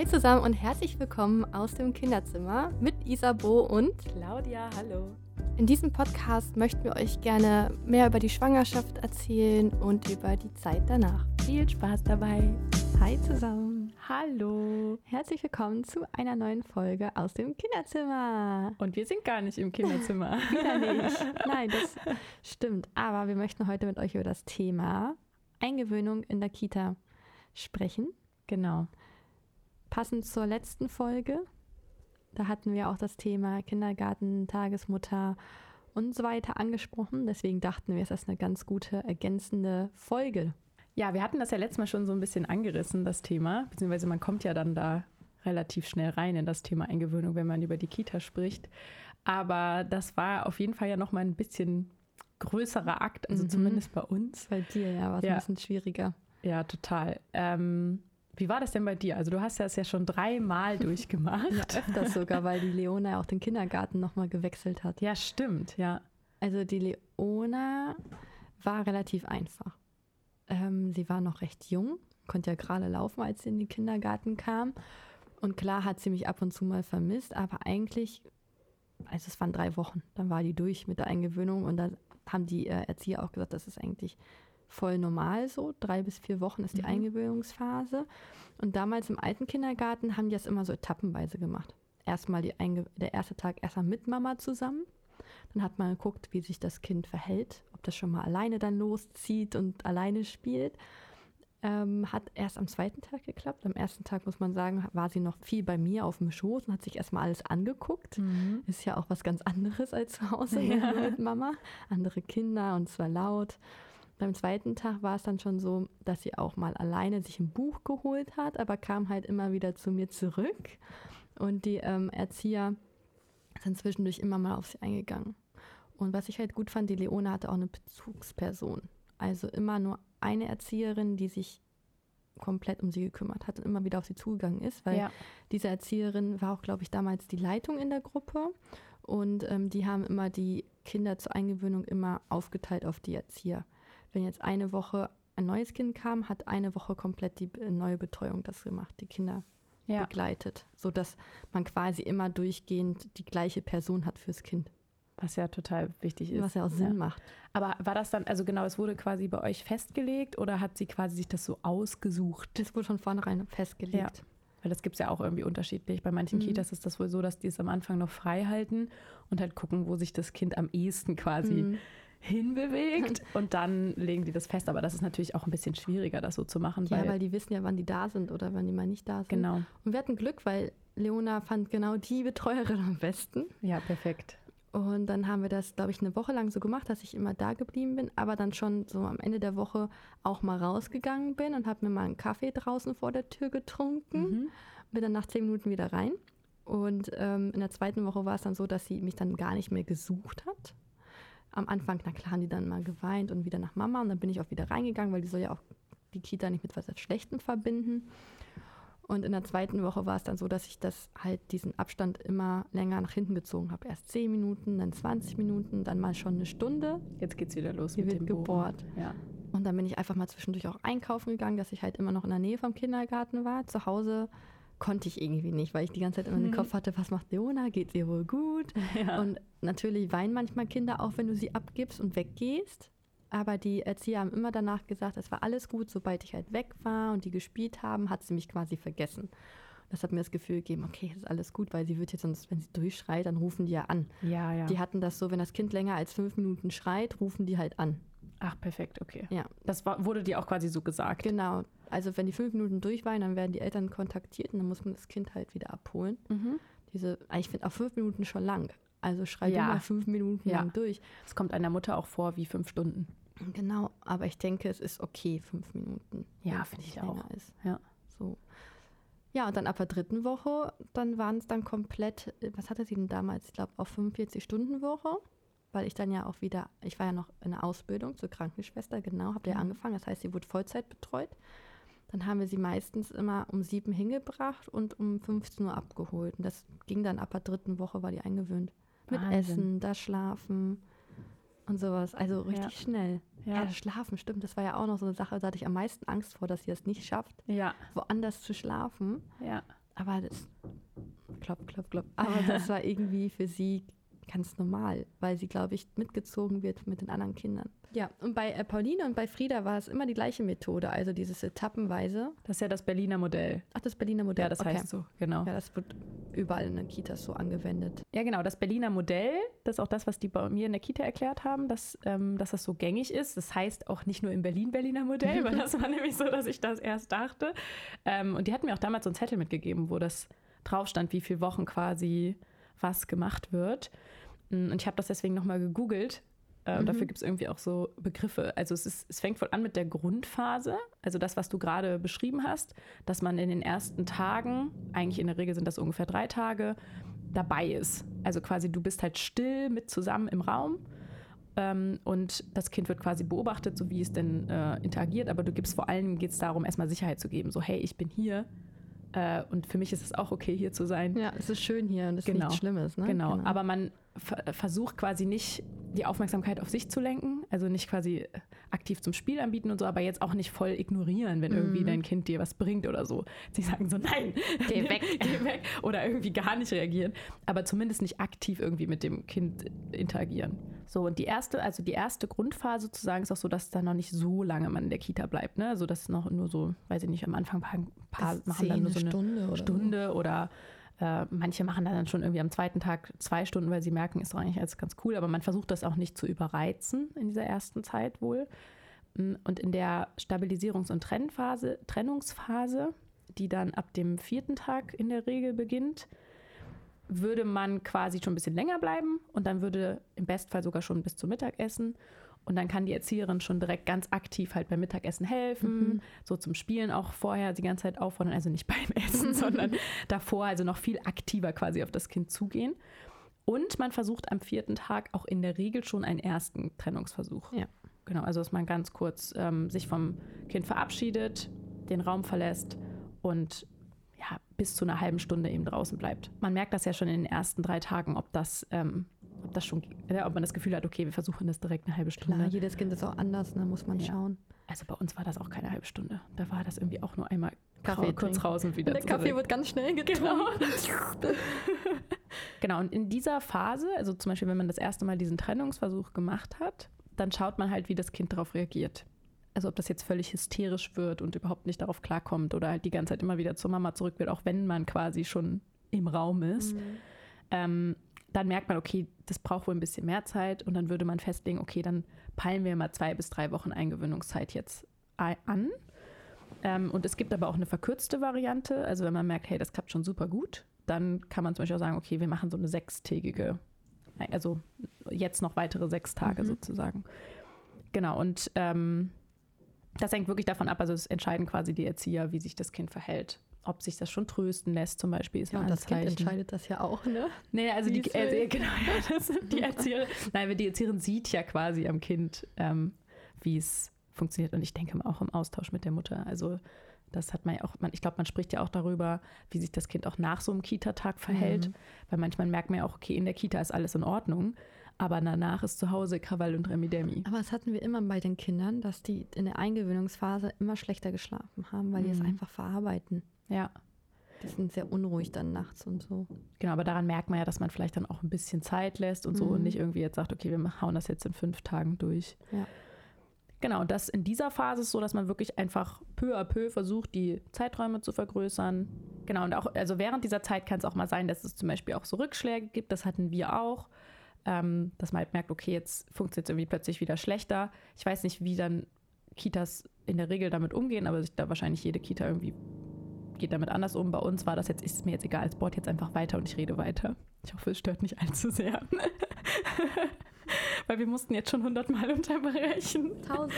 Hi zusammen und herzlich willkommen aus dem Kinderzimmer mit Isabo und Claudia, hallo. In diesem Podcast möchten wir euch gerne mehr über die Schwangerschaft erzählen und über die Zeit danach. Viel Spaß dabei. Hi zusammen. Hallo. Herzlich willkommen zu einer neuen Folge aus dem Kinderzimmer. Und wir sind gar nicht im Kinderzimmer. Wieder nicht. Nein, das stimmt. Aber wir möchten heute mit euch über das Thema Eingewöhnung in der Kita sprechen. Genau. Passend zur letzten Folge. Da hatten wir auch das Thema Kindergarten, Tagesmutter und so weiter angesprochen. Deswegen dachten wir, es ist eine ganz gute ergänzende Folge. Ja, wir hatten das ja letztes Mal schon so ein bisschen angerissen, das Thema. Beziehungsweise man kommt ja dann da relativ schnell rein in das Thema Eingewöhnung, wenn man über die Kita spricht. Aber das war auf jeden Fall ja noch mal ein bisschen größerer Akt, also mhm. zumindest bei uns. Bei dir, ja, war es ja. ein bisschen schwieriger. Ja, total. Ähm, wie war das denn bei dir? Also du hast das ja schon dreimal durchgemacht. ja, öfters sogar, weil die Leona auch den Kindergarten nochmal gewechselt hat. Ja, stimmt, ja. Also die Leona war relativ einfach. Ähm, sie war noch recht jung, konnte ja gerade laufen, als sie in den Kindergarten kam. Und klar hat sie mich ab und zu mal vermisst, aber eigentlich, also es waren drei Wochen, dann war die durch mit der Eingewöhnung und da haben die äh, Erzieher auch gesagt, das ist eigentlich voll normal so. Drei bis vier Wochen ist die mhm. Eingewöhnungsphase. Und damals im alten Kindergarten haben die das immer so etappenweise gemacht. Erstmal die Einge der erste Tag erstmal mit Mama zusammen. Dann hat man geguckt, wie sich das Kind verhält, ob das schon mal alleine dann loszieht und alleine spielt. Ähm, hat erst am zweiten Tag geklappt. Am ersten Tag, muss man sagen, war sie noch viel bei mir auf dem Schoß und hat sich erstmal alles angeguckt. Mhm. Ist ja auch was ganz anderes als zu Hause ja. mit Mama. Andere Kinder und zwar laut. Beim zweiten Tag war es dann schon so, dass sie auch mal alleine sich ein Buch geholt hat, aber kam halt immer wieder zu mir zurück. Und die ähm, Erzieher sind zwischendurch immer mal auf sie eingegangen. Und was ich halt gut fand, die Leone hatte auch eine Bezugsperson. Also immer nur eine Erzieherin, die sich komplett um sie gekümmert hat und immer wieder auf sie zugegangen ist, weil ja. diese Erzieherin war auch, glaube ich, damals die Leitung in der Gruppe und ähm, die haben immer die Kinder zur Eingewöhnung immer aufgeteilt auf die Erzieher wenn jetzt eine Woche ein neues Kind kam, hat eine Woche komplett die äh, neue Betreuung das gemacht, die Kinder ja. begleitet, sodass man quasi immer durchgehend die gleiche Person hat fürs Kind. Was ja total wichtig ist. Was ja auch Sinn ja. macht. Aber war das dann, also genau, es wurde quasi bei euch festgelegt oder hat sie quasi sich das so ausgesucht? Das wurde von vornherein festgelegt. Ja. Weil das gibt es ja auch irgendwie unterschiedlich. Bei manchen mhm. Kitas ist das wohl so, dass die es am Anfang noch frei halten und halt gucken, wo sich das Kind am ehesten quasi mhm hinbewegt und dann legen die das fest. Aber das ist natürlich auch ein bisschen schwieriger, das so zu machen. Ja, weil, weil die wissen ja, wann die da sind oder wann die mal nicht da sind. Genau. Und wir hatten Glück, weil Leona fand genau die Betreuerin am besten. Ja, perfekt. Und dann haben wir das, glaube ich, eine Woche lang so gemacht, dass ich immer da geblieben bin, aber dann schon so am Ende der Woche auch mal rausgegangen bin und habe mir mal einen Kaffee draußen vor der Tür getrunken. Mhm. Bin dann nach zehn Minuten wieder rein. Und ähm, in der zweiten Woche war es dann so, dass sie mich dann gar nicht mehr gesucht hat am Anfang, na klar, haben die dann mal geweint und wieder nach Mama und dann bin ich auch wieder reingegangen, weil die soll ja auch die Kita nicht mit was Schlechtem verbinden. Und in der zweiten Woche war es dann so, dass ich das halt diesen Abstand immer länger nach hinten gezogen habe. Erst 10 Minuten, dann 20 Minuten, dann mal schon eine Stunde. Jetzt geht's wieder los Hier mit wird dem gebohrt. Ja. Und dann bin ich einfach mal zwischendurch auch einkaufen gegangen, dass ich halt immer noch in der Nähe vom Kindergarten war. Zu Hause konnte ich irgendwie nicht, weil ich die ganze Zeit immer mhm. den Kopf hatte, was macht Leona? Geht ihr wohl gut? Ja. Und natürlich weinen manchmal Kinder auch, wenn du sie abgibst und weggehst. Aber die Erzieher haben immer danach gesagt, es war alles gut, sobald ich halt weg war und die gespielt haben, hat sie mich quasi vergessen. Das hat mir das Gefühl gegeben, okay, ist alles gut, weil sie wird jetzt sonst, wenn sie durchschreit, dann rufen die ja an. Ja, ja. Die hatten das so, wenn das Kind länger als fünf Minuten schreit, rufen die halt an. Ach, perfekt, okay. Ja. Das war, wurde dir auch quasi so gesagt. Genau. Also wenn die fünf Minuten durch waren, dann werden die Eltern kontaktiert und dann muss man das Kind halt wieder abholen. Mhm. Diese, ich finde auch fünf Minuten schon lang. Also schrei ja. mal fünf Minuten ja. lang durch. Es kommt einer Mutter auch vor wie fünf Stunden. Genau, aber ich denke, es ist okay, fünf Minuten. Ja, finde ich auch. Ist. Ja. So. Ja, und dann ab der dritten Woche, dann waren es dann komplett, was hatte sie denn damals? Ich glaube, auf 45-Stunden-Woche weil ich dann ja auch wieder, ich war ja noch in der Ausbildung zur Krankenschwester, genau, habe ja mhm. angefangen, das heißt, sie wurde Vollzeit betreut. Dann haben wir sie meistens immer um sieben hingebracht und um 15 Uhr abgeholt. Und das ging dann ab der dritten Woche, war die eingewöhnt. Mit Wahnsinn. Essen, da schlafen und sowas. Also richtig ja. schnell. Ja. ja. schlafen, stimmt. Das war ja auch noch so eine Sache, da hatte ich am meisten Angst vor, dass sie es nicht schafft, ja. woanders zu schlafen. Ja. aber das, klopp, klopp, klopp. Aber das war irgendwie für sie ganz normal, weil sie, glaube ich, mitgezogen wird mit den anderen Kindern. Ja, und bei äh, Pauline und bei Frieda war es immer die gleiche Methode, also dieses Etappenweise. Das ist ja das Berliner Modell. Ach, das Berliner Modell. Ja, das okay. heißt so, genau. Ja, das wird überall in den Kitas so angewendet. Ja, genau. Das Berliner Modell, das ist auch das, was die bei mir in der Kita erklärt haben, dass, ähm, dass das so gängig ist. Das heißt auch nicht nur im Berlin Berliner Modell, weil das war nämlich so, dass ich das erst dachte. Ähm, und die hatten mir auch damals so einen Zettel mitgegeben, wo das drauf stand, wie viele Wochen quasi was gemacht wird. Und ich habe das deswegen nochmal gegoogelt. Äh, Mhm. Dafür gibt es irgendwie auch so Begriffe. Also es, ist, es fängt wohl an mit der Grundphase, also das, was du gerade beschrieben hast, dass man in den ersten Tagen, eigentlich in der Regel sind das ungefähr drei Tage, dabei ist. Also quasi du bist halt still mit zusammen im Raum ähm, und das Kind wird quasi beobachtet, so wie es denn äh, interagiert, aber du gibst vor allem, geht es darum, erstmal Sicherheit zu geben. So, hey, ich bin hier äh, und für mich ist es auch okay, hier zu sein. Ja, es ist schön hier und es ist Genau. nichts Schlimmes. Ne? Genau. aber man ver versucht quasi nicht die Aufmerksamkeit auf sich zu lenken, also nicht quasi aktiv zum Spiel anbieten und so, aber jetzt auch nicht voll ignorieren, wenn irgendwie Mhm. dein Kind dir was bringt oder so. Sie sagen so, nein, Geh weg. geh weg oder irgendwie gar nicht reagieren, aber zumindest nicht aktiv irgendwie mit dem Kind interagieren. So, und die erste, also die erste Grundphase sozusagen ist auch so, dass da noch nicht so lange man in der Kita bleibt, ne? Also das ist noch nur so, weiß ich nicht, am Anfang ein paar, paar machen dann nur so eine Stunde oder Stunde oder äh, manche machen dann schon irgendwie am zweiten Tag zwei Stunden, weil sie merken, ist doch eigentlich alles ganz cool, aber man versucht das auch nicht zu überreizen in dieser ersten Zeit wohl. Mm, Und in der Stabilisierungs- und Trennphase, Trennungsphase, die dann ab dem vierten Tag in der Regel beginnt, würde man quasi schon ein bisschen länger bleiben und dann würde im Bestfall sogar schon bis zum Mittagessen. Und dann kann die Erzieherin schon direkt ganz aktiv halt beim Mittagessen helfen, Mhm. so zum Spielen auch vorher die ganze Zeit auffordern, also nicht beim Essen, sondern davor, also noch viel aktiver quasi auf das Kind zugehen. Und man versucht am vierten Tag auch in der Regel schon einen ersten Trennungsversuch. Ja. Genau, also dass man ganz kurz ähm, sich vom Kind verabschiedet, den Raum verlässt und ja, bis zu einer halben Stunde eben draußen bleibt. Man merkt das ja schon in den ersten drei Tagen, ob das, ähm, ob das schon, ja, ob man das Gefühl hat, okay, wir versuchen das direkt eine halbe Stunde. Klar, jedes Kind ist auch anders, da muss man Ja. schauen. Also bei uns war das auch keine halbe Stunde. Da war das irgendwie auch nur einmal Kaffee kurz raus und wieder Der zurück. Kaffee wird ganz schnell getrunken. Genau. Genau, und in dieser Phase, also zum Beispiel, wenn man das erste Mal diesen Trennungsversuch gemacht hat, dann schaut man halt, wie das Kind darauf reagiert. Also ob das jetzt völlig hysterisch wird und überhaupt nicht darauf klarkommt oder halt die ganze Zeit immer wieder zur Mama zurück will, auch wenn man quasi schon im Raum ist. Mhm. Ähm, dann merkt man, okay, das braucht wohl ein bisschen mehr Zeit und dann würde man festlegen, okay, dann peilen wir mal zwei bis drei Wochen Eingewöhnungszeit jetzt an. Ähm, und es gibt aber auch eine verkürzte Variante. Also wenn man merkt, hey, das klappt schon super gut, dann kann man zum Beispiel auch sagen, okay, wir machen so eine sechstägige, also jetzt noch weitere sechs Tage Mhm. sozusagen. Genau, und ähm, das hängt wirklich davon ab, also es entscheiden quasi die Erzieher, wie sich das Kind verhält. Ob sich das schon trösten lässt, zum Beispiel, ist Ja, ein und das Kind entscheidet das ja auch, ne? Nee, also die, äh, genau, ja, das sind die Erzieherin. Nein, aber die Erzieherin sieht ja quasi am Kind, ähm, wie es funktioniert. Und ich denke mal auch im Austausch mit der Mutter. Also das hat man ja auch, man, ich glaube, man spricht ja auch darüber, wie sich das Kind auch nach so einem Kita-Tag verhält. Mhm. Weil manchmal merkt man ja auch, okay, in der Kita ist alles in Ordnung, aber danach ist zu Hause Krawall und Remi-Demi. Aber das hatten wir immer bei den Kindern, dass die in der Eingewöhnungsphase immer schlechter geschlafen haben, weil die es Mhm. einfach verarbeiten. Ja, Die sind sehr unruhig dann nachts und so. genau, aber daran merkt man ja, dass man vielleicht dann auch ein bisschen Zeit lässt und so Mhm. und nicht irgendwie jetzt sagt, okay, wir hauen das jetzt in fünf Tagen durch. Ja. Genau, das in dieser Phase ist so, dass man wirklich einfach peu à peu versucht, die Zeiträume zu vergrößern. Genau, und auch, also während dieser Zeit kann es auch mal sein, dass es zum Beispiel auch so Rückschläge gibt. Das hatten wir auch. Ähm, dass man halt merkt, okay, jetzt funktioniert es irgendwie plötzlich wieder schlechter. Ich weiß nicht, wie dann Kitas in der Regel damit umgehen, aber ich, da wahrscheinlich jede Kita irgendwie geht damit anders um. Bei uns war das jetzt, ist mir jetzt egal, es bohrt jetzt einfach weiter und ich rede weiter. Ich hoffe, es stört nicht allzu sehr. Weil wir mussten jetzt schon hundertmal unterbrechen. Tausend.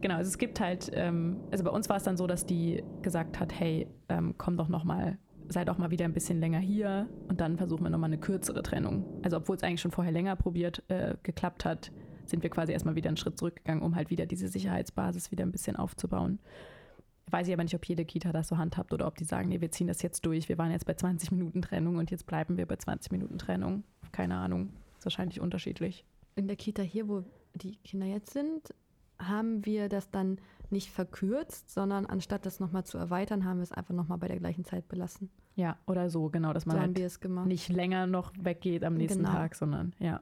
Genau, also es gibt halt, ähm, also bei uns war es dann so, dass die gesagt hat, hey, ähm, komm doch noch mal, sei doch mal wieder ein bisschen länger hier und dann versuchen wir noch mal eine kürzere Trennung. Also obwohl es eigentlich schon vorher länger probiert, äh, geklappt hat, sind wir quasi erstmal wieder einen Schritt zurückgegangen, um halt wieder diese Sicherheitsbasis wieder ein bisschen aufzubauen. Weiß ich aber nicht, ob jede Kita das so handhabt oder ob die sagen, nee, wir ziehen das jetzt durch. Wir waren jetzt bei 20 Minuten Trennung und jetzt bleiben wir bei 20 Minuten Trennung. Keine Ahnung. Ist wahrscheinlich unterschiedlich. In der Kita hier, wo die Kinder jetzt sind, haben wir das dann nicht verkürzt, sondern anstatt das nochmal zu erweitern, haben wir es einfach nochmal bei der gleichen Zeit belassen. Ja, oder so, genau, dass man so halt nicht länger noch weggeht am nächsten Genau. Tag, sondern ja.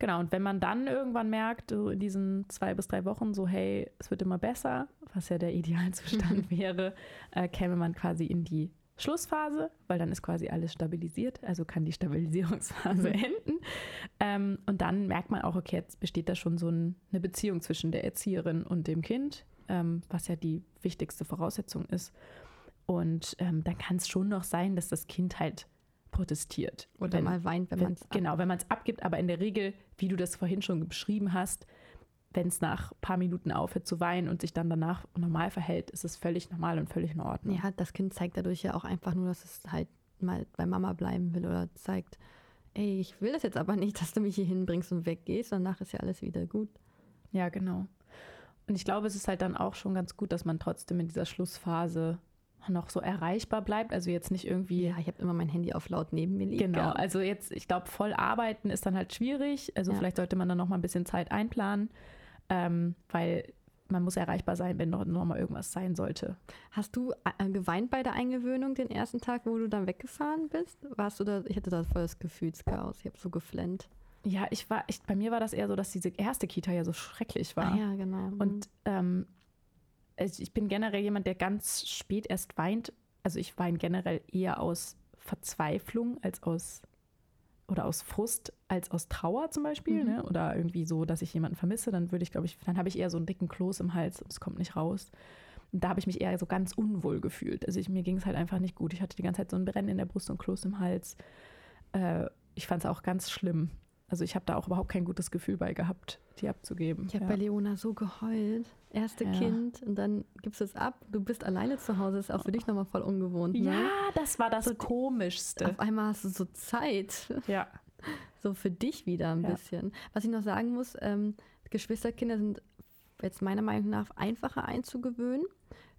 Genau, und wenn man dann irgendwann merkt, so in diesen zwei bis drei Wochen, so hey, es wird immer besser, was ja der Idealzustand wäre, äh, käme man quasi in die Schlussphase, weil dann ist quasi alles stabilisiert, also kann die Stabilisierungsphase enden. Ähm, und dann merkt man auch, okay, jetzt besteht da schon so ein, eine Beziehung zwischen der Erzieherin und dem Kind, ähm, was ja die wichtigste Voraussetzung ist. Und ähm, dann kann es schon noch sein, dass das Kind halt protestiert. Oder Wenn- mal weint, wenn wenn, man es genau, wenn man es abgibt, aber in der Regel, wie du das vorhin schon beschrieben hast, wenn es nach ein paar Minuten aufhört zu weinen und sich dann danach normal verhält, ist es völlig normal und völlig in Ordnung. Ja, das Kind zeigt dadurch ja auch einfach nur, dass es halt mal bei Mama bleiben will oder zeigt, ey, ich will das jetzt aber nicht, dass du mich hier hinbringst und weggehst, danach ist ja alles wieder gut. Ja, genau. Und ich glaube, es ist halt dann auch schon ganz gut, dass man trotzdem in dieser Schlussphase noch so erreichbar bleibt. Also jetzt nicht irgendwie. Ja, ich habe immer mein Handy auf laut neben mir liegen. Genau, also jetzt, ich glaube, voll arbeiten ist dann halt schwierig. Also Ja. vielleicht sollte man dann noch mal ein bisschen Zeit einplanen, ähm, weil man muss erreichbar sein, wenn noch, noch mal irgendwas sein sollte. Hast du äh, geweint bei der Eingewöhnung den ersten Tag, wo du dann weggefahren bist? Warst du da, ich hatte da voll das Gefühlschaos. Ich habe so geflennt. Ja, ich war, ich, bei mir war das eher so, dass diese erste Kita ja so schrecklich war. Ah, ja, genau. Und ähm, also ich bin generell jemand, der ganz spät erst weint. Also ich weine generell eher aus Verzweiflung als aus oder aus Frust als aus Trauer zum Beispiel, Mhm. ne? Oder irgendwie so, dass ich jemanden vermisse, dann würde ich, glaube ich, dann habe ich eher so einen dicken Kloß im Hals und es kommt nicht raus. Und da habe ich mich eher so ganz unwohl gefühlt. Also ich, mir ging es halt einfach nicht gut. Ich hatte die ganze Zeit so ein Brennen in der Brust und Kloß im Hals. Äh, ich fand es auch ganz schlimm. Also ich habe da auch überhaupt kein gutes Gefühl bei gehabt, die abzugeben. ich habe ja. bei Leona so geheult. Erste Ja. Kind und dann gibst du es ab. Du bist alleine zu Hause. Ist auch für dich nochmal voll ungewohnt. Ne? Ja, das war das So- Komischste. Auf einmal hast du so Zeit. Ja. so für dich wieder ein Ja. bisschen. Was ich noch sagen muss, ähm, Geschwisterkinder sind jetzt meiner Meinung nach einfacher einzugewöhnen,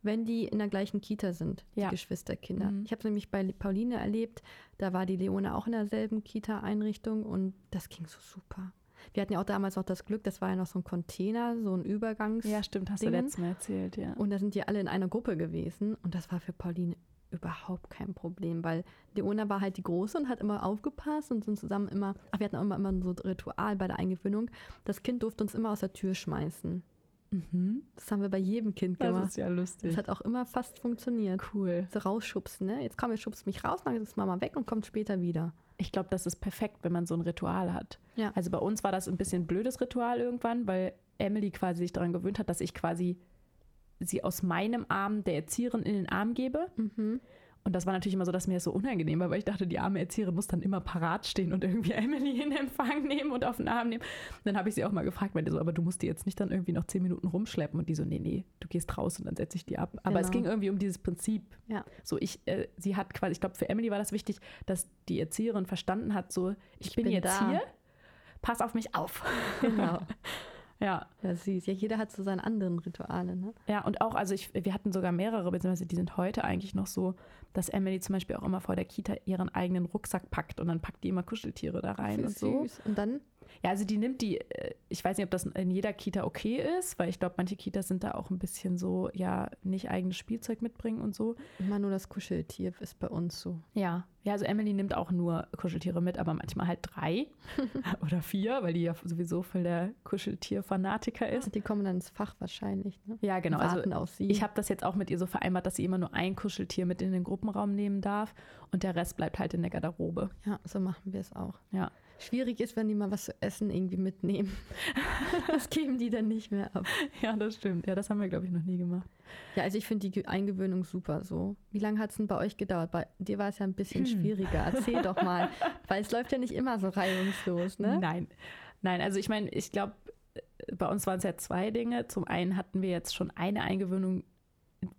wenn die in der gleichen Kita sind, die Ja. Geschwisterkinder. Mhm. Ich habe es nämlich bei Pauline erlebt, da war die Leone auch in derselben Kita-Einrichtung und das ging so super. Wir hatten ja auch damals noch das Glück, das war ja noch so ein Container, so ein Übergangs- Ja, stimmt, hast du Dingen. letztes Mal erzählt, ja. und da sind die alle in einer Gruppe gewesen und das war für Pauline überhaupt kein Problem, weil Leona war halt die Große und hat immer aufgepasst und sind zusammen immer, ach, wir hatten auch immer, immer so ein Ritual bei der Eingewöhnung. Das Kind durfte uns immer aus der Tür schmeißen. Mhm. Das haben wir bei jedem Kind Das gemacht. ist ja lustig. Das hat auch immer fast funktioniert. cool. So rausschubsen, ne? Jetzt komm, jetzt schubst mich raus, dann ist Mama weg und kommt später wieder. Ich glaube, das ist perfekt, wenn man so ein Ritual hat. Ja. Also bei uns war das ein bisschen ein blödes Ritual irgendwann, weil Emily quasi sich daran gewöhnt hat, dass ich quasi sie aus meinem Arm der Erzieherin in den Arm gebe. Mhm. Und das war natürlich immer so, dass mir das so unangenehm war, weil ich dachte, die arme Erzieherin muss dann immer parat stehen und irgendwie Emily in Empfang nehmen und auf den Arm nehmen. Und dann habe ich sie auch mal gefragt, meinte so, aber du musst die jetzt nicht dann irgendwie noch zehn Minuten rumschleppen. Und die so, nee, nee, du gehst raus und dann setze ich die ab. Aber es Genau. ging irgendwie um dieses Prinzip. Ja. So, ich, äh, sie hat quasi, ich glaube, für Emily war das wichtig, dass die Erzieherin verstanden hat, so, ich, Ich bin, bin jetzt da. hier, pass auf mich auf. Genau. Ja. Ja, süß. Ja, jeder hat so seine anderen Rituale, ne? Ja, und auch, also ich, wir hatten sogar mehrere, beziehungsweise die sind heute eigentlich noch so, dass Emily zum Beispiel auch immer vor der Kita ihren eigenen Rucksack packt und dann packt die immer Kuscheltiere da rein und so. süß. Und dann? Ja, also die nimmt die, äh, ich weiß nicht, ob das in jeder Kita okay ist, weil ich glaube, manche Kitas sind da auch ein bisschen so, ja, nicht eigenes Spielzeug mitbringen und so. Immer nur das Kuscheltier ist bei uns so. Ja. Ja, also Emily nimmt auch nur Kuscheltiere mit, aber manchmal halt drei oder vier, weil die ja sowieso voll der Kuscheltier-Fanatiker ist. Die kommen dann ins Fach wahrscheinlich, ne? Ja, genau. Also ich habe das jetzt auch mit ihr so vereinbart, dass sie immer nur ein Kuscheltier mit in den Gruppenraum nehmen darf und der Rest bleibt halt in der Garderobe. Ja, so machen wir es auch. Ja. Schwierig ist, wenn die mal was zu essen irgendwie mitnehmen. das geben die dann nicht mehr ab. Ja, das stimmt. Ja, das haben wir, glaube ich, noch nie gemacht. Ja, also ich finde die Ge- Eingewöhnung super so. Wie lange hat es denn bei euch gedauert? Bei dir war es ja ein bisschen Hm. schwieriger. Erzähl doch mal. Weil es läuft ja nicht immer so reibungslos, ne? Nein. Nein, also ich meine, ich glaube, bei uns waren es ja zwei Dinge. Zum einen hatten wir jetzt schon eine Eingewöhnung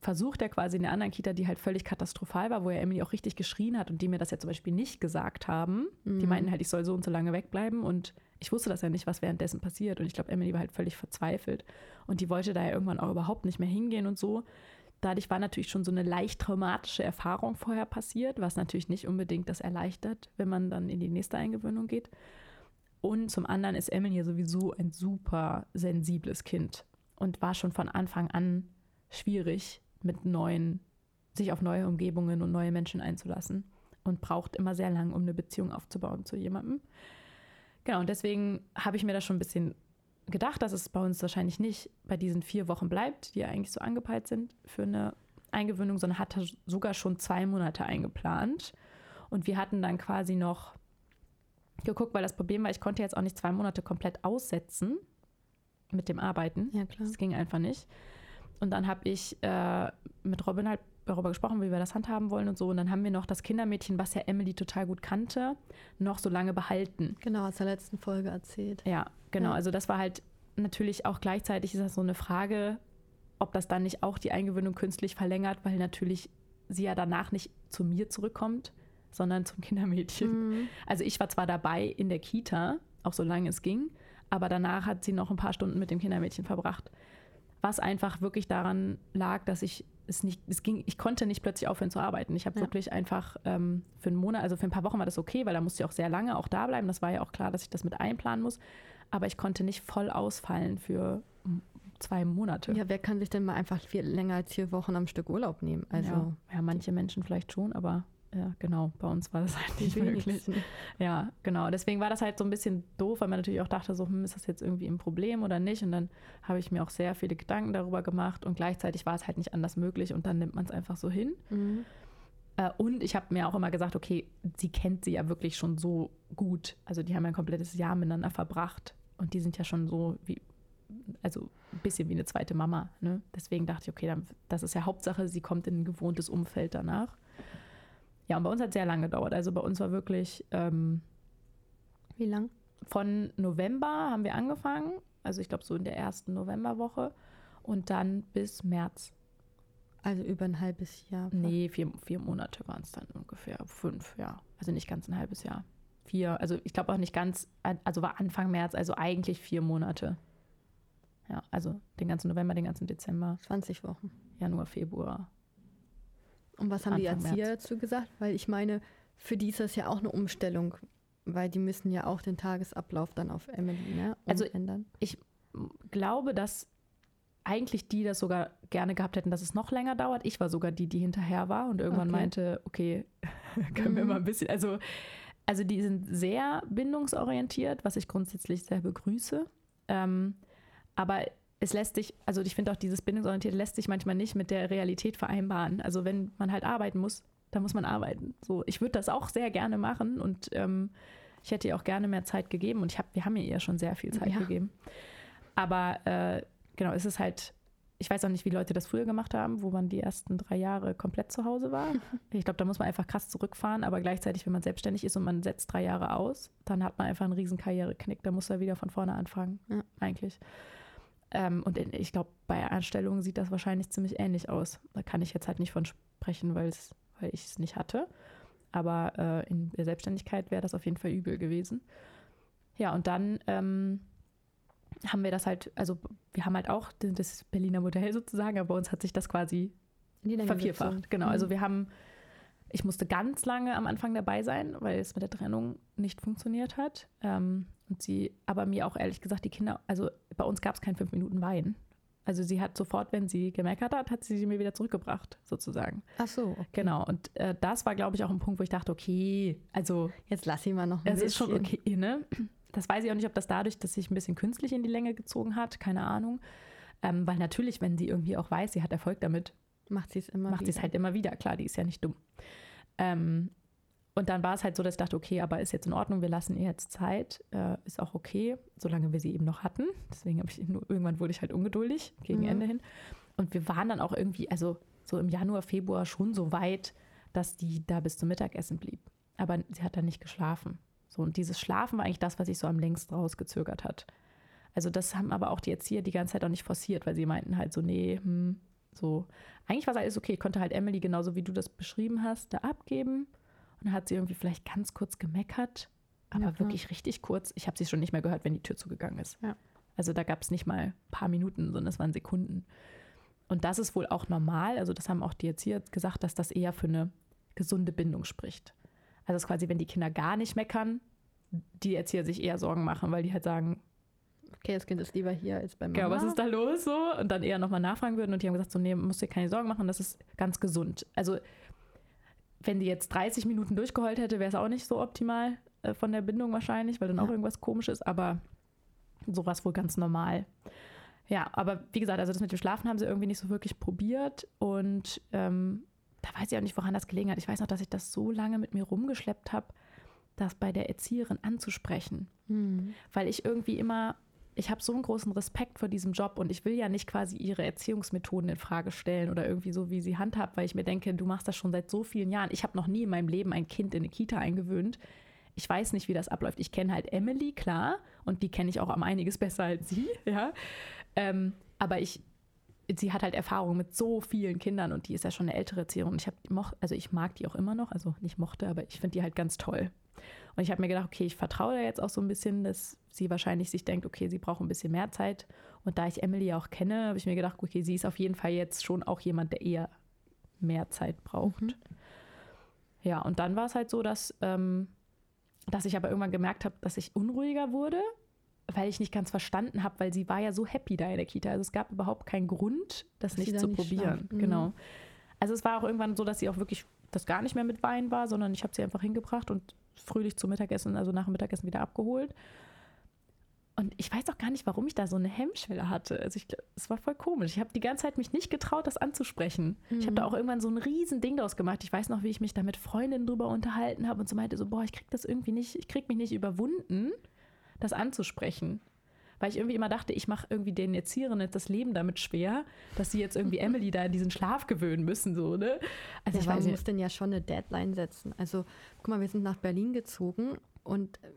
versucht, ja quasi in der anderen Kita, die halt völlig katastrophal war, wo ja Emily auch richtig geschrien hat und die mir das ja zum Beispiel nicht gesagt haben. Die Mhm. meinten halt, ich soll so und so lange wegbleiben und ich wusste das ja nicht, was währenddessen passiert. Und ich glaube, Emily war halt völlig verzweifelt und die wollte da ja irgendwann auch überhaupt nicht mehr hingehen und so. Dadurch war natürlich schon so eine leicht traumatische Erfahrung vorher passiert, was natürlich nicht unbedingt das erleichtert, wenn man dann in die nächste Eingewöhnung geht. Und zum anderen ist Emily ja sowieso ein super sensibles Kind. und war schon von Anfang an schwierig, mit neuen, sich auf neue Umgebungen und neue Menschen einzulassen und braucht immer sehr lang, um eine Beziehung aufzubauen zu jemandem. Genau, und deswegen habe ich mir da schon ein bisschen gedacht, dass es bei uns wahrscheinlich nicht bei diesen vier Wochen bleibt, die ja eigentlich so angepeilt sind für eine Eingewöhnung, sondern hat sogar schon zwei Monate eingeplant. Und wir hatten dann quasi noch geguckt, weil das Problem war, ich konnte jetzt auch nicht zwei Monate komplett aussetzen mit dem Arbeiten. Ja, klar. Das ging einfach nicht. Und dann habe ich äh, mit Robin halt darüber gesprochen, wie wir das handhaben wollen und so. Und dann haben wir noch das Kindermädchen, was ja Emily total gut kannte, noch so lange behalten. Genau, aus der letzten Folge erzählt. Ja, genau. Ja. Also das war halt natürlich auch gleichzeitig ist das so eine Frage, ob das dann nicht auch die Eingewöhnung künstlich verlängert, weil natürlich sie ja danach nicht zu mir zurückkommt, sondern zum Kindermädchen. Mhm. Also ich war zwar dabei in der Kita, auch solange es ging, aber danach hat sie noch ein paar Stunden mit dem Kindermädchen verbracht. Was einfach wirklich daran lag, dass ich es nicht, es ging, ich konnte nicht plötzlich aufhören zu arbeiten. Ich habe Ja. wirklich einfach ähm, für einen Monat, also für ein paar Wochen war das okay, weil da musste ich auch sehr lange auch da bleiben. Das war ja auch klar, dass ich das mit einplanen muss. Aber ich konnte nicht voll ausfallen für zwei Monate. Ja, wer kann sich denn mal einfach viel länger als vier Wochen am Stück Urlaub nehmen? Also ja, ja, manche Menschen vielleicht schon, aber ja, genau, bei uns war das halt nicht möglich. Ja, genau. Deswegen war das halt so ein bisschen doof, weil man natürlich auch dachte, so, hm, ist das jetzt irgendwie ein Problem oder nicht? Und dann habe ich mir auch sehr viele Gedanken darüber gemacht und gleichzeitig war es halt nicht anders möglich und dann nimmt man es einfach so hin. Mhm. Äh, und ich habe mir auch immer gesagt, okay, sie kennt sie ja wirklich schon so gut. Also die haben ja ein komplettes Jahr miteinander verbracht und die sind ja schon so wie, also ein bisschen wie eine zweite Mama. Ne? Deswegen dachte ich, okay, dann, das ist ja Hauptsache, sie kommt in ein gewohntes Umfeld danach. Ja, und bei uns hat es sehr lange gedauert. Also bei uns war wirklich ähm, Wie lang? von November haben wir angefangen, also ich glaube so in der ersten Novemberwoche und dann bis März. Also über ein halbes Jahr. Nee, vier, vier Monate waren es dann ungefähr. Fünf, ja. Also nicht ganz ein halbes Jahr. Vier, also ich glaube auch nicht ganz, also war Anfang März, also eigentlich vier Monate. Ja, also den ganzen November, den ganzen Dezember, 20 Wochen. Januar, Februar. Und was haben die Anfang Erzieher März. dazu gesagt? Weil ich meine, für die ist das ja auch eine Umstellung, weil die müssen ja auch den Tagesablauf dann auf Emily ne, Also umändern. glaube, dass eigentlich die das sogar gerne gehabt hätten, dass es noch länger dauert. Ich war sogar die, die hinterher war und irgendwann Okay. meinte, okay, können wir Mhm. mal ein bisschen, also, also die sind sehr bindungsorientiert, was ich grundsätzlich sehr begrüße. Ähm, aber es lässt sich, also ich finde auch dieses Bindungsorientierte lässt sich manchmal nicht mit der Realität vereinbaren. Also wenn man halt arbeiten muss, dann muss man arbeiten. So, ich würde das auch sehr gerne machen und ähm, ich hätte ihr auch gerne mehr Zeit gegeben und ich hab, wir haben ihr ja schon sehr viel Zeit Ja. gegeben. Aber äh, genau, es ist halt, ich weiß auch nicht, wie Leute das früher gemacht haben, wo man die ersten drei Jahre komplett zu Hause war. Ich glaube, da muss man einfach krass zurückfahren, aber gleichzeitig, wenn man selbstständig ist und man setzt drei Jahre aus, dann hat man einfach einen riesen Karriereknick. Da muss er wieder von vorne anfangen, Ja. eigentlich. Ähm, und in, ich glaube, bei Anstellungen sieht das wahrscheinlich ziemlich ähnlich aus. Da kann ich jetzt halt nicht von sprechen, weil ich es nicht hatte. Aber äh, in der Selbstständigkeit wäre das auf jeden Fall übel gewesen. Ja, und dann ähm, haben wir das halt, also wir haben halt auch das- Berliner Modell sozusagen, aber bei uns hat sich das quasi vervierfacht. Genau, Mhm. also wir haben, ich musste ganz lange am Anfang dabei sein, weil es mit der Trennung nicht funktioniert hat. Ähm, und sie, aber mir auch ehrlich gesagt, die Kinder, also bei uns gab es kein fünf Minuten Wein. Also sie hat sofort, wenn sie gemeckert hat, hat sie sie mir wieder zurückgebracht, sozusagen. Ach so, okay. Genau. Und äh, das war, glaube ich, auch ein Punkt, wo ich dachte, okay, also Jetzt lass sie mal noch ein es ist schon bisschen. okay, ne? Das weiß ich auch nicht, ob das dadurch, dass sich ein bisschen künstlich in die Länge gezogen hat, keine Ahnung. Ähm, weil natürlich, wenn sie irgendwie auch weiß, sie hat Erfolg damit, Macht sie es immer macht sie es halt immer wieder. Klar, die ist ja nicht dumm. Ähm, und dann war es halt so, dass ich dachte, okay, aber ist jetzt in Ordnung, wir lassen ihr jetzt Zeit, äh, ist auch okay, solange wir sie eben noch hatten. Deswegen habe ich nur, irgendwann wurde ich halt ungeduldig gegen Mhm. Ende hin. Und wir waren dann auch irgendwie, also so im Januar, Februar schon so weit, dass die da bis zum Mittagessen blieb. Aber sie hat dann nicht geschlafen. So, und dieses Schlafen war eigentlich das, was sich so am längst rausgezögert hat. Also das haben aber auch die Erzieher die ganze Zeit auch nicht forciert, weil sie meinten halt so, nee, hm, so. Eigentlich war es alles okay. Ich konnte halt Emily, genauso wie du das beschrieben hast, da abgeben. Und dann hat sie irgendwie vielleicht ganz kurz gemeckert, aber Ja, wirklich richtig kurz. Ich habe sie schon nicht mehr gehört, wenn die Tür zugegangen ist. Ja. Also da gab es nicht mal ein paar Minuten, sondern es waren Sekunden. Und das ist wohl auch normal. Also das haben auch die Erzieher gesagt, dass das eher für eine gesunde Bindung spricht. Also es ist quasi, wenn die Kinder gar nicht meckern, die Erzieher sich eher Sorgen machen, weil die halt sagen, okay, das Kind ist lieber hier als bei Mama. Genau, was ist da los so? Und dann eher nochmal nachfragen würden und die haben gesagt, so, nee, musst dir keine Sorgen machen, das ist ganz gesund. Also wenn die jetzt 30 Minuten durchgeheult hätte, wäre es auch nicht so optimal äh, von der Bindung wahrscheinlich, weil dann auch irgendwas komisch ist, aber sowas wohl ganz normal. Ja, aber wie gesagt, also das mit dem Schlafen haben sie irgendwie nicht so wirklich probiert und ähm, da weiß ich auch nicht, woran das gelegen hat. Ich weiß noch, dass ich das so lange mit mir rumgeschleppt habe, das bei der Erzieherin anzusprechen. Mhm. Weil ich irgendwie immer, ich habe so einen großen Respekt vor diesem Job und ich will ja nicht quasi ihre Erziehungsmethoden in Frage stellen oder irgendwie so, wie sie handhabt, weil ich mir denke, du machst das schon seit so vielen Jahren. Ich habe noch nie in meinem Leben ein Kind in eine Kita eingewöhnt. Ich weiß nicht, wie das abläuft. Ich kenne halt Emily, klar, und die kenne ich auch am einiges besser als sie, ja. Ähm, aber ich, sie hat halt Erfahrung mit so vielen Kindern und die ist ja schon eine ältere Erzieherin. Ich habe also ich mag die auch immer noch, also nicht mochte, aber ich finde die halt ganz toll. Und ich habe mir gedacht, okay, ich vertraue da jetzt auch so ein bisschen, dass sie wahrscheinlich sich denkt, okay, sie braucht ein bisschen mehr Zeit. Und da ich Emily auch kenne, habe ich mir gedacht, okay, sie ist auf jeden Fall jetzt schon auch jemand, der eher mehr Zeit braucht. Mhm. Ja, und dann war es halt so, dass, ähm, dass ich aber irgendwann gemerkt habe, dass ich unruhiger wurde, weil ich nicht ganz verstanden habe, weil sie war ja so happy da in der Kita. Also es gab überhaupt keinen Grund, das nicht zu nicht probieren. Mhm. Genau. Also es war auch irgendwann so, dass sie auch wirklich das gar nicht mehr mit Wein war, sondern ich habe sie einfach hingebracht und fröhlich zum Mittagessen, also nach dem Mittagessen wieder abgeholt. Und ich weiß auch gar nicht, warum ich da so eine Hemmschwelle hatte. Also ich, es war voll komisch. Ich habe die ganze Zeit mich nicht getraut, das anzusprechen. Mhm. Ich habe da auch irgendwann so ein riesen Ding draus gemacht. Ich weiß noch, wie ich mich da mit Freundinnen drüber unterhalten habe und so meinte so, boah, ich krieg das irgendwie nicht, ich krieg mich nicht überwunden, das anzusprechen weil ich irgendwie immer dachte, ich mache irgendwie den Erzieherinnen das Leben damit schwer, dass sie jetzt irgendwie Emily da in diesen Schlaf gewöhnen müssen, so, ne? Also ja, ich weiß, man muss denn ja schon eine Deadline setzen. Also, guck mal, wir sind nach Berlin gezogen und äh,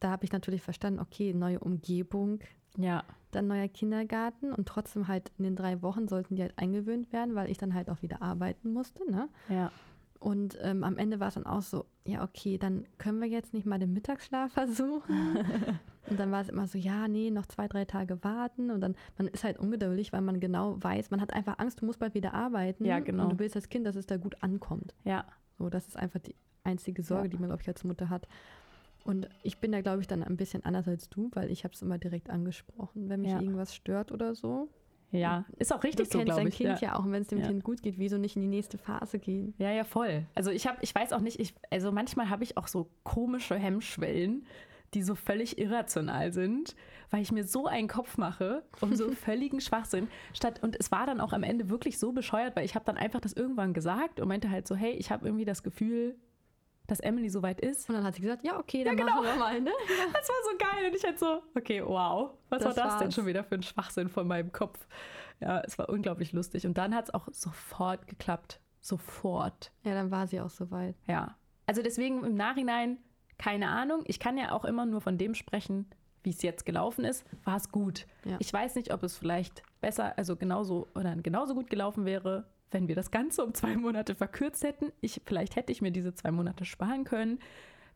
da habe ich natürlich verstanden, okay, neue Umgebung, ja. dann neuer Kindergarten und trotzdem halt in den drei Wochen sollten die halt eingewöhnt werden, weil ich dann halt auch wieder arbeiten musste, ne? Ja. Und ähm, am Ende war es dann auch so, ja, okay, dann können wir jetzt nicht mal den Mittagsschlaf versuchen. und dann war es immer so, ja, nee, noch zwei, drei Tage warten. Und dann, man ist halt ungeduldig, weil man genau weiß, man hat einfach Angst, du musst bald wieder arbeiten. Ja, genau. Und du willst als Kind, dass es da gut ankommt. Ja. So, das ist einfach die einzige Sorge, ja. die man, glaube ich, als Mutter hat. Und ich bin da, glaube ich, dann ein bisschen anders als du, weil ich habe es immer direkt angesprochen, wenn mich ja. irgendwas stört oder so. Ja, ist auch richtig du so, glaube ich. dein Kind ja, ja auch. Und wenn es dem ja. Kind gut geht, wieso nicht in die nächste Phase gehen? Ja, ja, voll. Also ich habe, ich weiß auch nicht, ich, also manchmal habe ich auch so komische Hemmschwellen, die so völlig irrational sind, weil ich mir so einen Kopf mache um so völligen Schwachsinn. Statt, und es war dann auch am Ende wirklich so bescheuert, weil ich habe dann einfach das irgendwann gesagt und meinte halt so, hey, ich habe irgendwie das Gefühl, dass Emily soweit ist. Und dann hat sie gesagt, ja, okay, dann ja, genau. machen wir mal, ne? Das war so geil. Und ich halt so, okay, wow, was das war das war's. denn schon wieder für ein Schwachsinn von meinem Kopf? Ja, es war unglaublich lustig. Und dann hat es auch sofort geklappt. Sofort. Ja, dann war sie auch soweit. Ja. Also deswegen im Nachhinein, keine Ahnung. Ich kann ja auch immer nur von dem sprechen, wie es jetzt gelaufen ist. War es gut. Ja. Ich weiß nicht, ob es vielleicht besser, also genauso oder genauso gut gelaufen wäre, wenn wir das Ganze um zwei Monate verkürzt hätten. Ich, vielleicht hätte ich mir diese zwei Monate sparen können,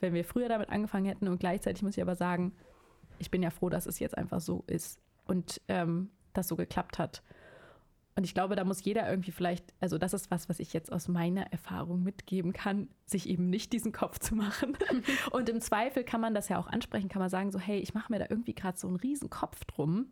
wenn wir früher damit angefangen hätten. Und gleichzeitig muss ich aber sagen, ich bin ja froh, dass es jetzt einfach so ist und ähm, das so geklappt hat. Und ich glaube, da muss jeder irgendwie vielleicht, also das ist was, was ich jetzt aus meiner Erfahrung mitgeben kann, sich eben nicht diesen Kopf zu machen. und im Zweifel kann man das ja auch ansprechen, kann man sagen so, hey, ich mache mir da irgendwie gerade so einen riesen Kopf drum,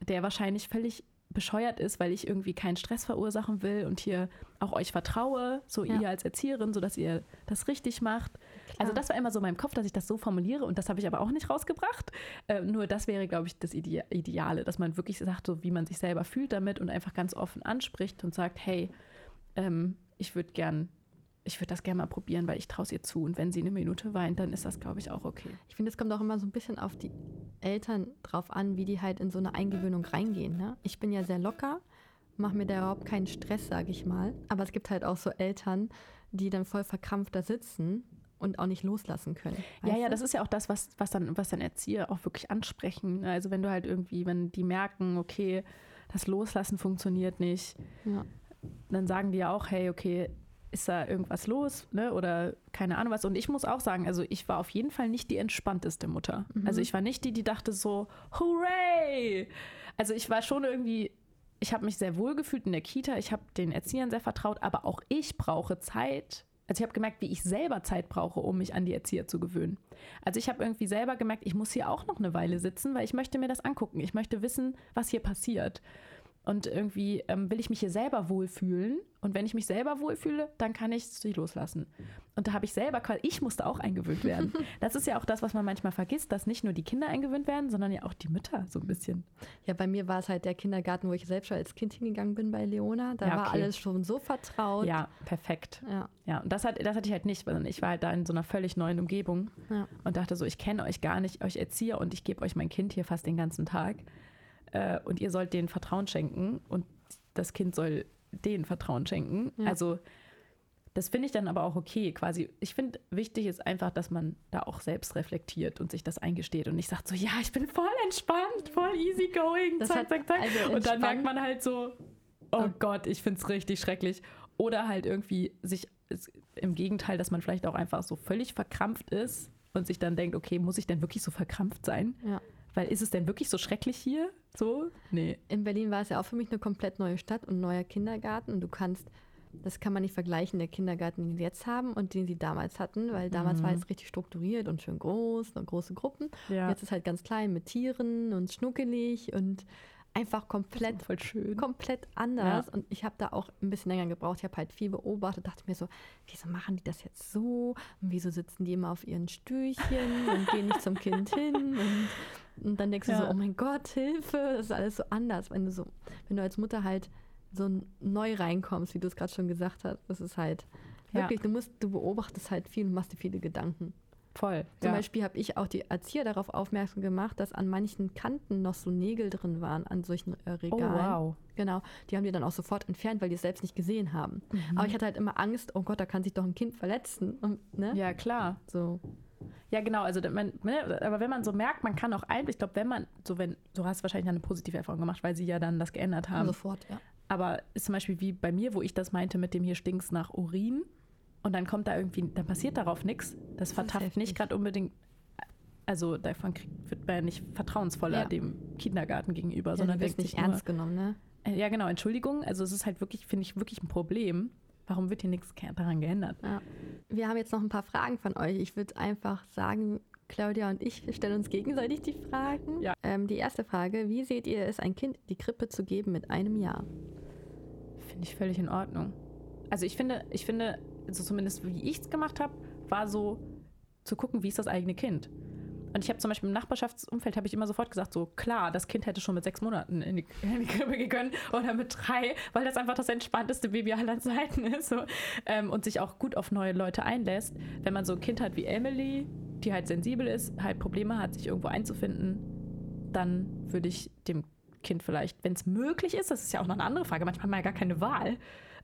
der wahrscheinlich völlig bescheuert ist, weil ich irgendwie keinen Stress verursachen will und hier auch euch vertraue, so ja. ihr als Erzieherin, sodass ihr das richtig macht. Klar. Also das war immer so in meinem Kopf, dass ich das so formuliere und das habe ich aber auch nicht rausgebracht. Äh, nur das wäre, glaube ich, das Ide Ideale, dass man wirklich sagt, so wie man sich selber fühlt damit und einfach ganz offen anspricht und sagt, hey, ähm, ich würde gern ich würde das gerne mal probieren, weil ich traue es ihr zu. Und wenn sie eine Minute weint, dann ist das, glaube ich, auch okay. Ich finde, es kommt auch immer so ein bisschen auf die Eltern drauf an, wie die halt in so eine Eingewöhnung reingehen. Ne? Ich bin ja sehr locker, mache mir da überhaupt keinen Stress, sage ich mal. Aber es gibt halt auch so Eltern, die dann voll verkrampft da sitzen und auch nicht loslassen können. Ja, ja, das ist ja auch das, was, was, dann, was dann Erzieher auch wirklich ansprechen. Ne? Also wenn du halt irgendwie, wenn die merken, okay, das Loslassen funktioniert nicht, ja. dann sagen die ja auch, hey, okay, ist da irgendwas los, ne? Oder keine Ahnung was. Und ich muss auch sagen, also ich war auf jeden Fall nicht die entspannteste Mutter. Mhm. Also ich war nicht die, die dachte so, hooray! Also ich war schon irgendwie, ich habe mich sehr wohl gefühlt in der Kita, ich habe den Erziehern sehr vertraut, aber auch ich brauche Zeit, also ich habe gemerkt, wie ich selber Zeit brauche, um mich an die Erzieher zu gewöhnen. Also ich habe irgendwie selber gemerkt, ich muss hier auch noch eine Weile sitzen, weil ich möchte mir das angucken. Ich möchte wissen, was hier passiert. Und irgendwie ähm, will ich mich hier selber wohlfühlen. Und wenn ich mich selber wohlfühle, dann kann ich sie loslassen. Und da habe ich selber, ich musste auch eingewöhnt werden. Das ist ja auch das, was man manchmal vergisst, dass nicht nur die Kinder eingewöhnt werden, sondern ja auch die Mütter so ein bisschen. Ja, bei mir war es halt der Kindergarten, wo ich selbst schon als Kind hingegangen bin bei Leona. Da Ja, war okay. alles schon so vertraut. Ja, perfekt. Ja. Ja, und das, hat, das hatte ich halt nicht, weil ich war halt da in so einer völlig neuen Umgebung Ja. und dachte so, ich kenne euch gar nicht, euch Erzieher und ich gebe euch mein Kind hier fast den ganzen Tag. Äh, und ihr sollt denen Vertrauen schenken und das Kind soll denen Vertrauen schenken. Ja. Also das finde ich dann aber auch okay, quasi. Ich finde, wichtig ist einfach, dass man da auch selbst reflektiert und sich das eingesteht und nicht sagt so, ja, ich bin voll entspannt, voll easy going, Das zack, zack, zack. also und dann merkt man halt so, oh Und- Gott, ich finde es richtig schrecklich. Oder halt irgendwie sich im Gegenteil, dass man vielleicht auch einfach so völlig verkrampft ist und sich dann denkt, okay, muss ich denn wirklich so verkrampft sein? Ja. Weil ist es denn wirklich so schrecklich hier? So? Nee. In Berlin war es ja auch für mich eine komplett neue Stadt und ein neuer Kindergarten. Und du kannst, das kann man nicht vergleichen, der Kindergarten, den sie jetzt haben und den sie damals hatten, weil damals war es richtig strukturiert und schön groß und große Gruppen. Ja. Jetzt ist halt ganz klein mit Tieren und schnuckelig und einfach komplett voll schön. komplett anders. Und ich habe da auch ein bisschen länger gebraucht. Ich habe halt viel beobachtet, dachte mir so, wieso machen die das jetzt so? Und wieso sitzen die immer auf ihren Stühlchen und gehen nicht zum Kind hin? Und, und dann denkst du Ja. so, oh mein Gott, Hilfe, das ist alles so anders. Wenn du so, wenn du als Mutter halt so neu reinkommst, wie du es gerade schon gesagt hast, das ist halt Ja. wirklich, du musst, du beobachtest halt viel und machst dir viele Gedanken. Voll. Zum ja. Beispiel habe ich auch die Erzieher darauf aufmerksam gemacht, dass an manchen Kanten noch so Nägel drin waren an solchen äh, Oh, Regalen. wow. Genau, die haben die dann auch sofort entfernt, weil die es selbst nicht gesehen haben. Mhm. Aber ich hatte halt immer Angst, oh Gott, da kann sich doch ein Kind verletzen. Und, ne? Ja, klar. So. Ja, genau. Also, man, ne, aber wenn man so merkt, man kann auch ein, ich glaube, wenn man, so wenn, du hast wahrscheinlich eine positive Erfahrung gemacht, weil sie ja dann das geändert haben. Sofort, ja. Aber ist zum Beispiel wie bei mir, wo ich das meinte mit dem hier stinkt's nach Urin und dann kommt da irgendwie, dann passiert darauf nichts. Das ist vertafft nicht gerade unbedingt, also davon kriegt, wird man ja nicht vertrauensvoller Ja. dem Kindergarten gegenüber, ja sondern denkt nicht sich nur, ernst genommen, ne? äh, ja genau, Entschuldigung, also es ist halt wirklich, finde ich, wirklich ein Problem. Warum wird hier nichts daran geändert? Ja. Wir haben jetzt noch ein paar Fragen von euch. Ich würde einfach sagen, Claudia und ich, stellen uns gegenseitig die Fragen. Ja. Ähm, die erste Frage, wie seht ihr es, ein Kind in die Krippe zu geben mit einem Jahr? Finde ich völlig in Ordnung. Also ich finde, ich finde, also zumindest wie ich es gemacht habe, war so zu gucken, wie ist das eigene Kind. Und ich habe zum Beispiel im Nachbarschaftsumfeld habe ich immer sofort gesagt, so klar, das Kind hätte schon mit sechs Monaten in die, in die Krippe können oder mit drei, weil das einfach das entspannteste Baby aller Zeiten ist so. ähm, und sich auch gut auf neue Leute einlässt. Wenn man so ein Kind hat wie Emily, die halt sensibel ist, halt Probleme hat, sich irgendwo einzufinden, dann würde ich dem Kind vielleicht, wenn es möglich ist, das ist ja auch noch eine andere Frage, manchmal hat man ja gar keine Wahl.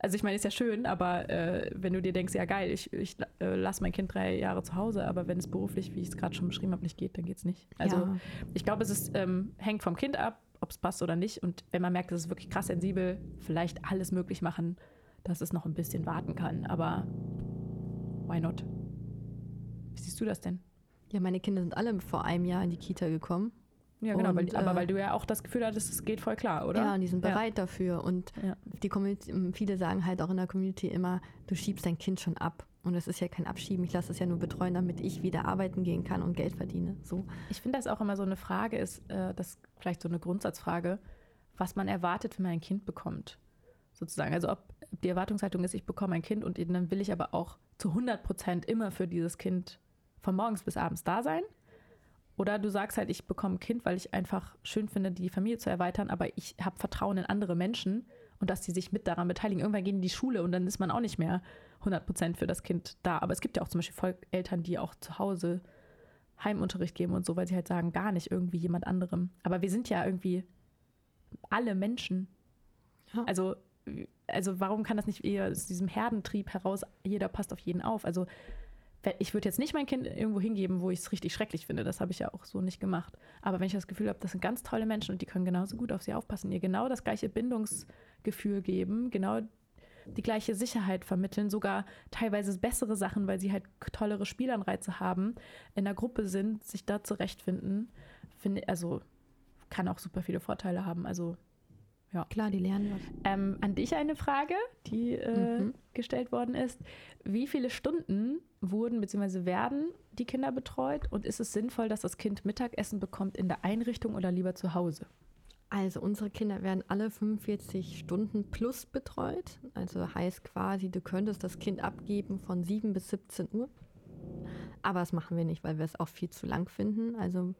Also ich meine, ist ja schön, aber äh, wenn du dir denkst, ja geil, ich, ich äh, lasse mein Kind drei Jahre zu Hause, aber wenn es beruflich, wie ich es gerade schon beschrieben habe, nicht geht, dann geht es nicht. Also Ja. ich glaube, es ist, ähm, hängt vom Kind ab, ob es passt oder nicht. Und wenn man merkt, es ist wirklich krass sensibel, vielleicht alles möglich machen, dass es noch ein bisschen warten kann. Aber why not? Wie siehst du das denn? Ja, meine Kinder sind alle vor einem Jahr in die Kita gekommen. Ja, genau, weil, Und, aber äh, weil du ja auch das Gefühl hattest, es geht voll klar, oder? Ja, und die sind Ja. bereit dafür. Und Ja. die Community, viele sagen halt auch in der Community immer, du schiebst dein Kind schon ab. Und es ist ja kein Abschieben, ich lasse es ja nur betreuen, damit ich wieder arbeiten gehen kann und Geld verdiene. So. Ich finde, das auch immer so eine Frage ist, äh, das ist vielleicht so eine Grundsatzfrage, was man erwartet, wenn man ein Kind bekommt. Sozusagen. Also ob die Erwartungshaltung ist, ich bekomme ein Kind und dann will ich aber auch zu 100 Prozent immer für dieses Kind von morgens bis abends da sein. Oder du sagst halt, ich bekomme ein Kind, weil ich einfach schön finde, die Familie zu erweitern, aber ich habe Vertrauen in andere Menschen und dass die sich mit daran beteiligen. Irgendwann gehen die in die Schule und dann ist man auch nicht mehr 100 Prozent für das Kind da. Aber es gibt ja auch zum Beispiel Eltern, die auch zu Hause Heimunterricht geben und so, weil sie halt sagen, gar nicht irgendwie jemand anderem. Aber wir sind ja irgendwie alle Menschen. Ja. Also, also warum kann das nicht eher aus diesem Herdentrieb heraus, jeder passt auf jeden auf? Also ich würde jetzt nicht mein Kind irgendwo hingeben, wo ich es richtig schrecklich finde. Das habe ich ja auch so nicht gemacht. Aber wenn ich das Gefühl habe, das sind ganz tolle Menschen und die können genauso gut auf sie aufpassen, ihr genau das gleiche Bindungsgefühl geben, genau die gleiche Sicherheit vermitteln, sogar teilweise bessere Sachen, weil sie halt tollere Spielanreize haben, in der Gruppe sind, sich da zurechtfinden, finde also kann auch super viele Vorteile haben. Also Ja. Klar, die lernen was. Ähm, an dich eine Frage, die äh, Mhm. gestellt worden ist. Wie viele Stunden wurden bzw. werden die Kinder betreut und ist es sinnvoll, dass das Kind Mittagessen bekommt in der Einrichtung oder lieber zu Hause? Also unsere Kinder werden alle 45 Stunden plus betreut. Also heißt quasi, du könntest das Kind abgeben von 7 bis 17 Uhr. Aber das machen wir nicht, weil wir es auch viel zu lang finden. Also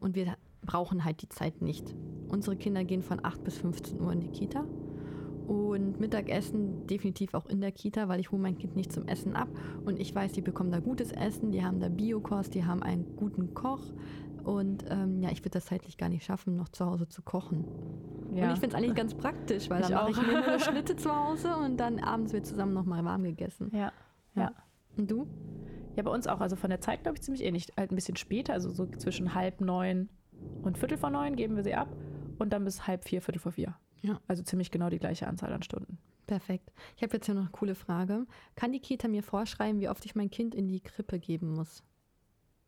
und wir brauchen halt die Zeit nicht. Unsere Kinder gehen von 8 bis 15 Uhr in die Kita. Und Mittagessen definitiv auch in der Kita, weil ich hole mein Kind nicht zum Essen ab. Und ich weiß, die bekommen da gutes Essen, die haben da Biokost, die haben einen guten Koch. Und ähm, ja, ich würde das zeitlich gar nicht schaffen, noch zu Hause zu kochen. Und ich finde es eigentlich ganz praktisch, weil Ich dann mache ich mir nur Schnitte zu Hause und dann abends wird zusammen nochmal warm gegessen. Ja. Ja. Ja. Und du? Ja, bei uns auch. Also von der Zeit, glaube ich, ziemlich ähnlich. Halt ein bisschen später, also so zwischen halb neun und Viertel vor neun geben wir sie ab und dann bis halb vier, Viertel vor vier. Ja. Also ziemlich genau die gleiche Anzahl an Stunden. Perfekt. Ich habe jetzt hier noch eine coole Frage. Kann die Kita mir vorschreiben, wie oft ich mein Kind in die Krippe geben muss?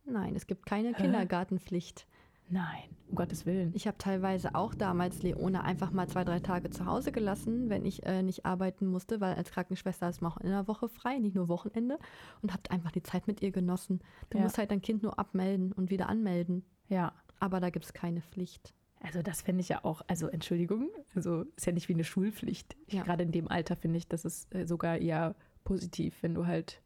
Nein, es gibt keine Kindergartenpflicht. Nein, um Gottes Willen. Ich habe teilweise auch damals Leone einfach mal zwei, drei Tage zu Hause gelassen, wenn ich äh, nicht arbeiten musste, weil als Krankenschwester ist man auch in der Woche frei, nicht nur Wochenende. Und habe einfach die Zeit mit ihr genossen. Du Ja. musst halt dein Kind nur abmelden und wieder anmelden. Ja. Aber da gibt es keine Pflicht. Also das fände ich ja auch, also Entschuldigung, also ist ja nicht wie eine Schulpflicht. Ich, Ja. Gerade in dem Alter finde ich, das ist äh, sogar eher positiv, wenn du halt.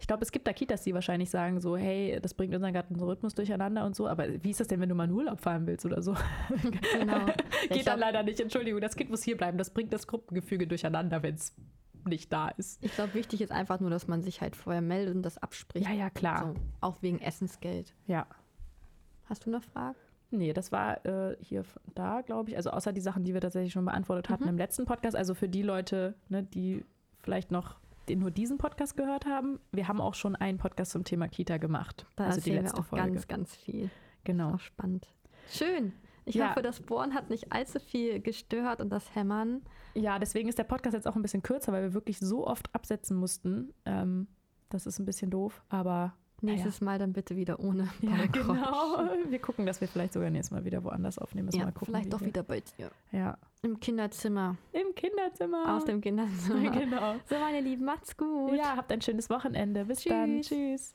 Ich glaube, es gibt da Kitas, die wahrscheinlich sagen so, hey, das bringt unseren ganzen Rhythmus durcheinander und so. Aber wie ist das denn, wenn du mal in Urlaub fahren willst oder so? Genau. Geht dann glaub- leider nicht. Entschuldigung, das Kind muss hier bleiben. Das bringt das Gruppengefüge durcheinander, wenn es nicht da ist. Ich glaube, wichtig ist einfach nur, dass man sich halt vorher meldet und das abspricht. Ja, ja, klar. So, auch wegen Essensgeld. Ja. Hast du noch Fragen? Nee, das war äh, hier da, glaube ich. Also außer die Sachen, die wir tatsächlich schon beantwortet hatten Mhm. im letzten Podcast. Also für die Leute, ne, die vielleicht noch nur diesen Podcast gehört haben, wir haben auch schon einen Podcast zum Thema Kita gemacht. Da also die letzte wir auch Folge. ganz, ganz viel. genau. Auch spannend. Schön. Ich Ja. hoffe, das Bohren hat nicht allzu viel gestört und das Hämmern. Ja, deswegen ist der Podcast jetzt auch ein bisschen kürzer, weil wir wirklich so oft absetzen mussten. Ähm, das ist ein bisschen doof, aber Nächstes Mal dann bitte wieder ohne ja, genau. Wir gucken, dass wir vielleicht sogar nächstes Mal wieder woanders aufnehmen. Müssen Ja, mal gucken, vielleicht doch wir- wieder bei dir. Ja. Im Kinderzimmer. Im Kinderzimmer. Aus dem Kinderzimmer. Genau. So, meine Lieben, macht's gut. Ja, habt ein schönes Wochenende. Bis dann. Tschüss. Tschüss.